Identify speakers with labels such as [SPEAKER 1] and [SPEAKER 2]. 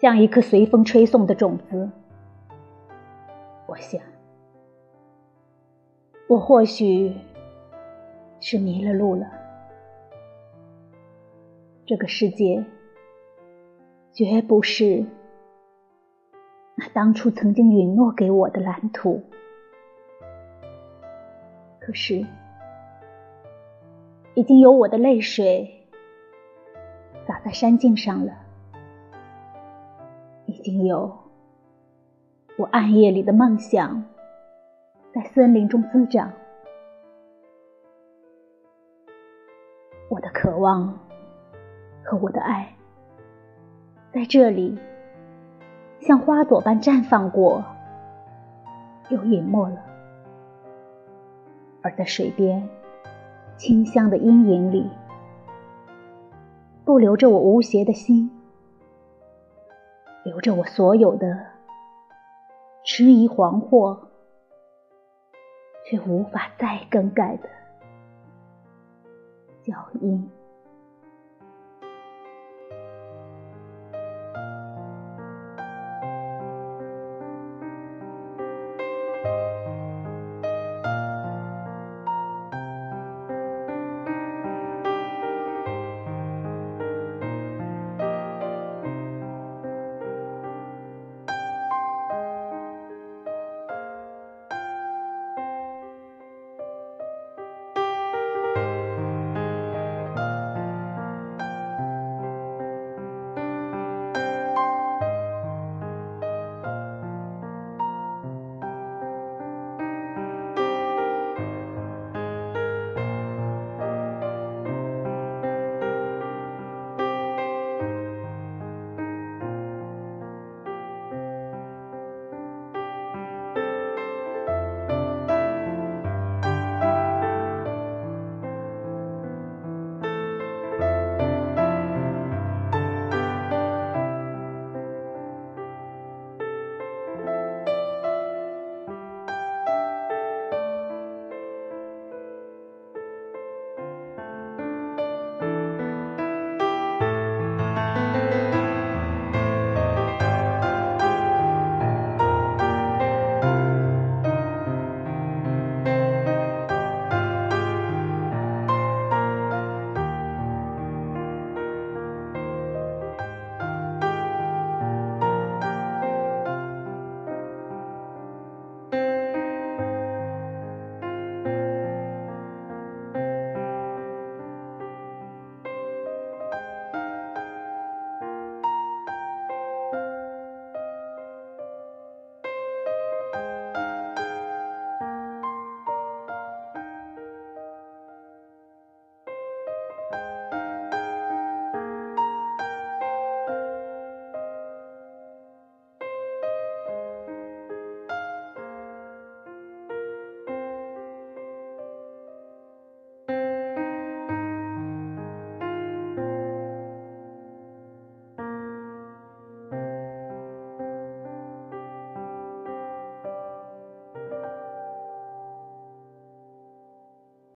[SPEAKER 1] 像一颗随风吹送的种子。我想，我或许是迷了路了。这个世界绝不是那当初曾经允诺给我的蓝图。可是，已经有我的泪水洒在山径上了，经有我暗夜里的梦想在森林中滋长，我的渴望和我的爱在这里像花朵般绽放过，又隐没了。而在水边清香的阴影里，不留着我无邪的心，留着我所有的迟疑惶惑，却无法再更改的脚印。